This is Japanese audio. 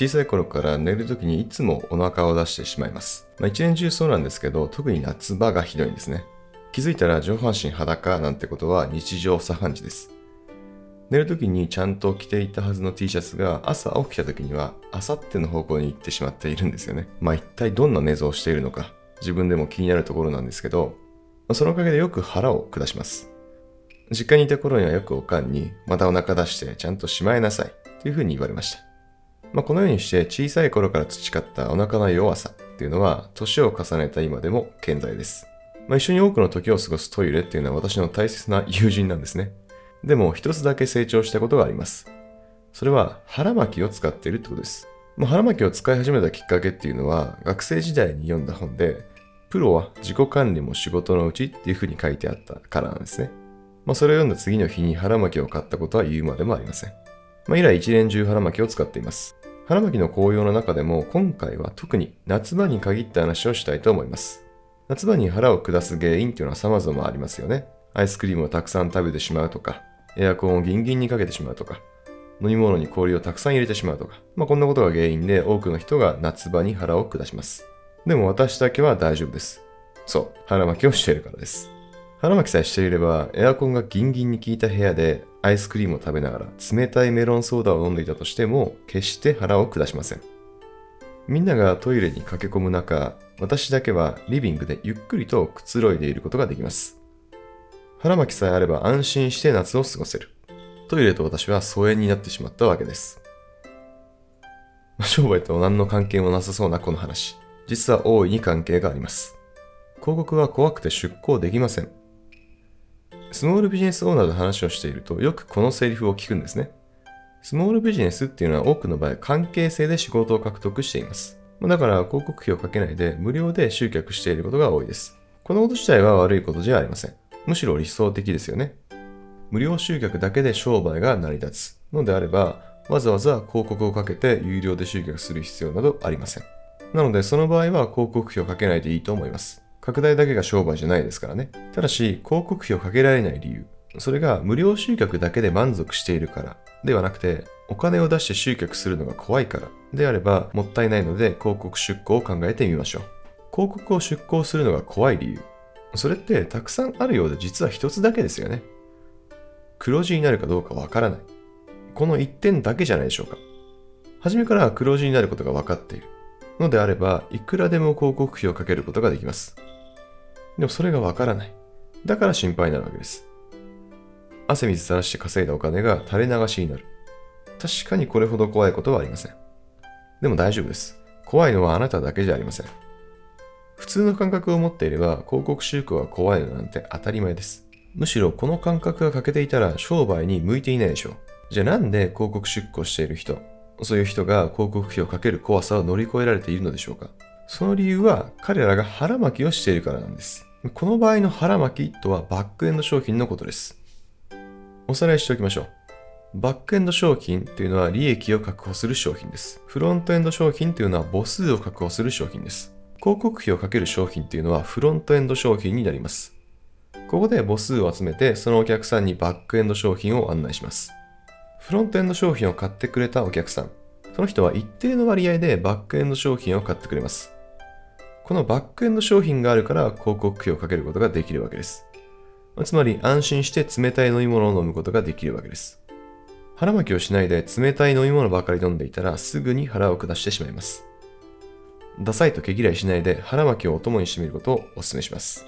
小さい頃から寝る時にいつもお腹を出してしまいます。まあ、一年中そうなんですけど、特に夏場がひどいんですね。気づいたら上半身裸なんてことは日常茶飯事です。寝る時にちゃんと着ていたはずの T シャツが朝起きた時にはあさっての方向に行ってしまっているんですよね。まあ一体どんな寝相をしているのか自分でも気になるところなんですけど、まあそのおかげでよく腹を下します。実家にいた頃にはよくおかんにまたお腹出してちゃんとしまいなさいというふうに言われました。まあ、このようにして小さい頃から培ったお腹の弱さっていうのは年を重ねた今でも健在です。まあ、一緒に多くの時を過ごすトイレっていうのは私の大切な友人なんですね。でも一つだけ成長したことがあります。それは腹巻きを使っているってことです。腹巻きを使い始めたきっかけっていうのは学生時代に読んだ本でプロは自己管理も仕事のうちっていうふうに書いてあったからなんですね。まあ、それを読んだ次の日に腹巻きを買ったことは言うまでもありません。まあ、以来一年中腹巻きを使っています。腹巻きの紅葉の中でも今回は特に夏場に限った話をしたいと思います。夏場に腹を下す原因っていうのは様々ありますよね。アイスクリームをたくさん食べてしまうとか、エアコンをギンギンにかけてしまうとか、飲み物に氷をたくさん入れてしまうとか、まあ、こんなことが原因で多くの人が夏場に腹を下します。でも私だけは大丈夫です。そう、腹巻きをしているからです。腹巻きさえしていれば、エアコンがギンギンに効いた部屋でアイスクリームを食べながら冷たいメロンソーダを飲んでいたとしても、決して腹を下しません。みんながトイレに駆け込む中、私だけはリビングでゆっくりとくつろいでいることができます。腹巻きさえあれば安心して夏を過ごせる。トイレと私は疎遠になってしまったわけです。商売と何の関係もなさそうなこの話。実は大いに関係があります。広告は怖くて出稿できません。スモールビジネスオーナーと話をしているとよくこのセリフを聞くんですね。スモールビジネスっていうのは多くの場合関係性で仕事を獲得しています。だから広告費をかけないで無料で集客していることが多いです。このこと自体は悪いことじゃありません。むしろ理想的ですよね。無料集客だけで商売が成り立つのであれば、わざわざ広告をかけて有料で集客する必要などありません。なのでその場合は広告費をかけないでいいと思います。拡大だけが商売じゃないですからね。ただし、広告費をかけられない理由。それが無料集客だけで満足しているからではなくて、お金を出して集客するのが怖いからであればもったいないので広告出稿を考えてみましょう。広告を出稿するのが怖い理由。それってたくさんあるようで実は一つだけですよね。黒字になるかどうかわからない。この一点だけじゃないでしょうか。初めから黒字になることが分かっているのであれば、いくらでも広告費をかけることができます。でもそれがわからない。だから心配になるわけです。汗水垂らして稼いだお金が垂れ流しになる。確かにこれほど怖いことはありません。でも大丈夫です。怖いのはあなただけじゃありません。普通の感覚を持っていれば広告収穫は怖いのなんて当たり前です。むしろこの感覚が欠けていたら商売に向いていないでしょう。じゃあなんで広告出稿している人、そういう人が広告費をかける怖さを乗り越えられているのでしょうかその理由は彼らが腹巻きをしているからなんです。この場合の腹巻きとはバックエンド商品のことです。おさらいしておきましょう。バックエンド商品というのは利益を確保する商品です。フロントエンド商品というのは母数を確保する商品です。広告費をかける商品というのはフロントエンド商品になります。ここで母数を集めてそのお客さんにバックエンド商品を案内します。フロントエンド商品を買ってくれたお客さん。その人は一定の割合でバックエンド商品を買ってくれます。このバックエンド商品があるから広告費をかけることができるわけです。つまり安心して冷たい飲み物を飲むことができるわけです。腹巻きをしないで冷たい飲み物ばかり飲んでいたらすぐに腹を下してしまいます。ダサいと毛嫌いしないで腹巻きをお供にしてみることをお勧めします。